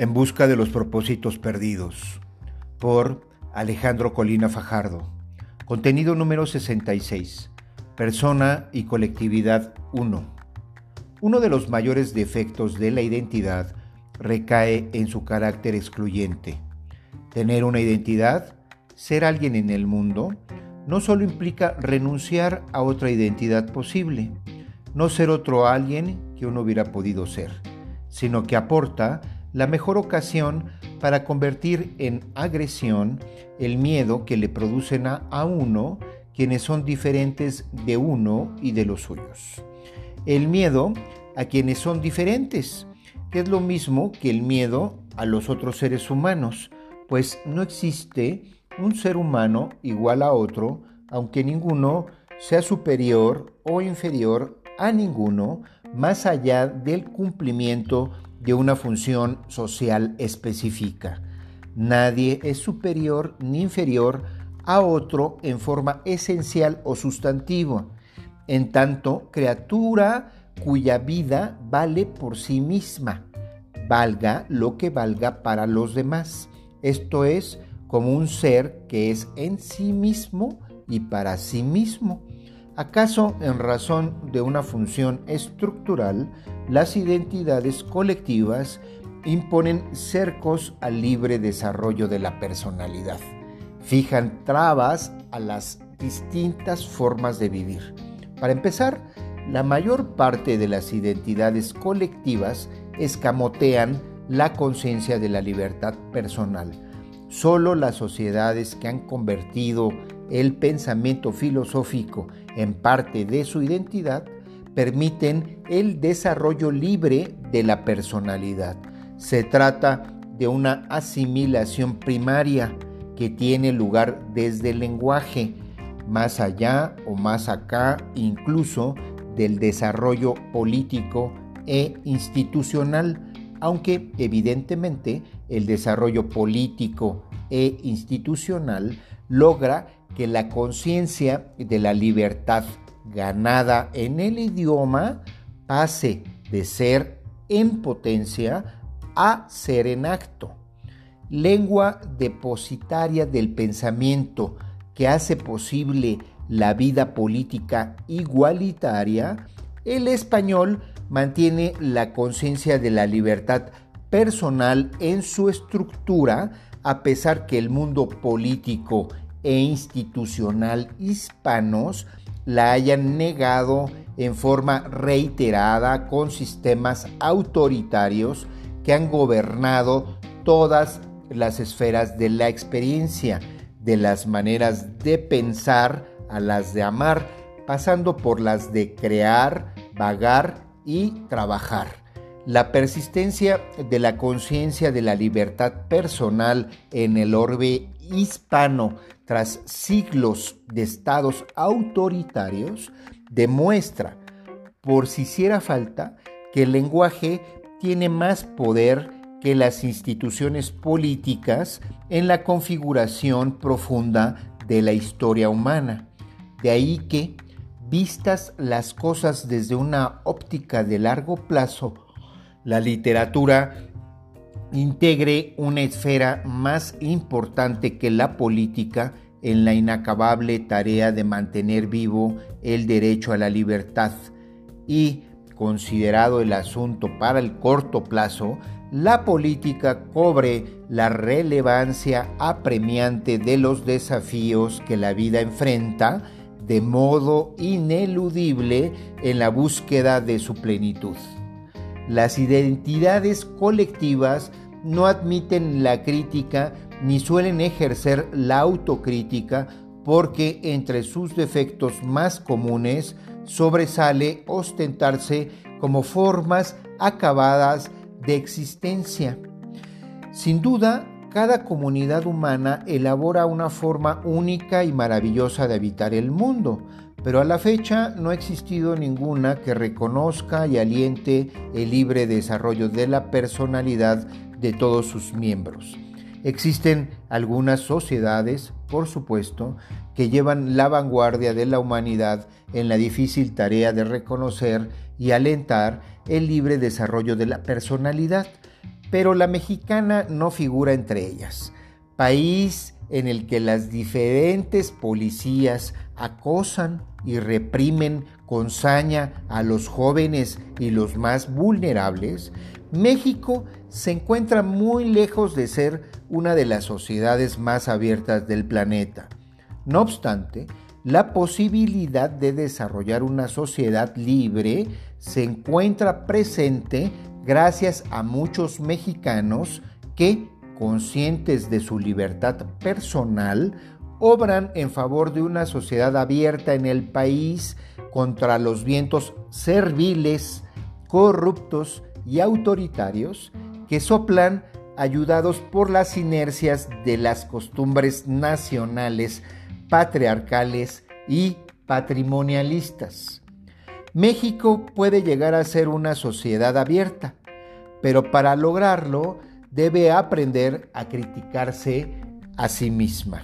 En busca de los propósitos perdidos por Alejandro Colina Fajardo. Contenido número 66. Persona y colectividad 1. Uno de los mayores defectos de la identidad recae en su carácter excluyente. Tener una identidad, ser alguien en el mundo, no solo implica renunciar a otra identidad posible, no ser otro alguien que uno hubiera podido ser, sino que aporta la mejor ocasión para convertir en agresión el miedo que le producen a, uno quienes son diferentes de uno y de los suyos. El miedo a quienes son diferentes, que es lo mismo que el miedo a los otros seres humanos, pues no existe un ser humano igual a otro, aunque ninguno sea superior o inferior a ninguno, más allá del cumplimiento de una función social específica. Nadie es superior ni inferior a otro en forma esencial o sustantiva, en tanto criatura cuya vida vale por sí misma, valga lo que valga para los demás. Esto es como un ser que es en sí mismo y para sí mismo. ¿Acaso en razón de una función estructural, las identidades colectivas imponen cercos al libre desarrollo de la personalidad? Fijan trabas a las distintas formas de vivir. Para empezar, la mayor parte de las identidades colectivas escamotean la conciencia de la libertad personal. Solo las sociedades que han convertido el pensamiento filosófico en parte de su identidad, permiten el desarrollo libre de la personalidad. Se trata de una asimilación primaria que tiene lugar desde el lenguaje, más allá o más acá incluso del desarrollo político e institucional, aunque evidentemente el desarrollo político e institucional logra que la conciencia de la libertad ganada en el idioma pase de ser en potencia a ser en acto. Lengua depositaria del pensamiento que hace posible la vida política igualitaria, el español mantiene la conciencia de la libertad personal en su estructura a pesar que el mundo político e institucional hispanos la hayan negado en forma reiterada con sistemas autoritarios que han gobernado todas las esferas de la experiencia, de las maneras de pensar a las de amar, pasando por las de crear, vagar y trabajar. La persistencia de la conciencia de la libertad personal en el orbe hispano tras siglos de estados autoritarios demuestra, por si hiciera falta, que el lenguaje tiene más poder que las instituciones políticas en la configuración profunda de la historia humana. De ahí que, vistas las cosas desde una óptica de largo plazo, la literatura integre una esfera más importante que la política en la inacabable tarea de mantener vivo el derecho a la libertad y, considerado el asunto para el corto plazo, la política cobre la relevancia apremiante de los desafíos que la vida enfrenta de modo ineludible en la búsqueda de su plenitud. Las identidades colectivas no admiten la crítica ni suelen ejercer la autocrítica porque entre sus defectos más comunes sobresale ostentarse como formas acabadas de existencia. Sin duda, cada comunidad humana elabora una forma única y maravillosa de habitar el mundo, pero a la fecha no ha existido ninguna que reconozca y aliente el libre desarrollo de la personalidad de todos sus miembros. Existen algunas sociedades, por supuesto, que llevan la vanguardia de la humanidad en la difícil tarea de reconocer y alentar el libre desarrollo de la personalidad, pero la mexicana no figura entre ellas. País en el que las diferentes policías acosan y reprimen con saña a los jóvenes y los más vulnerables, México se encuentra muy lejos de ser una de las sociedades más abiertas del planeta. No obstante, la posibilidad de desarrollar una sociedad libre se encuentra presente gracias a muchos mexicanos que, conscientes de su libertad personal, obran en favor de una sociedad abierta en el país contra los vientos serviles, corruptos y autoritarios que soplan ayudados por las inercias de las costumbres nacionales, patriarcales y patrimonialistas. México puede llegar a ser una sociedad abierta, pero para lograrlo debe aprender a criticarse a sí misma.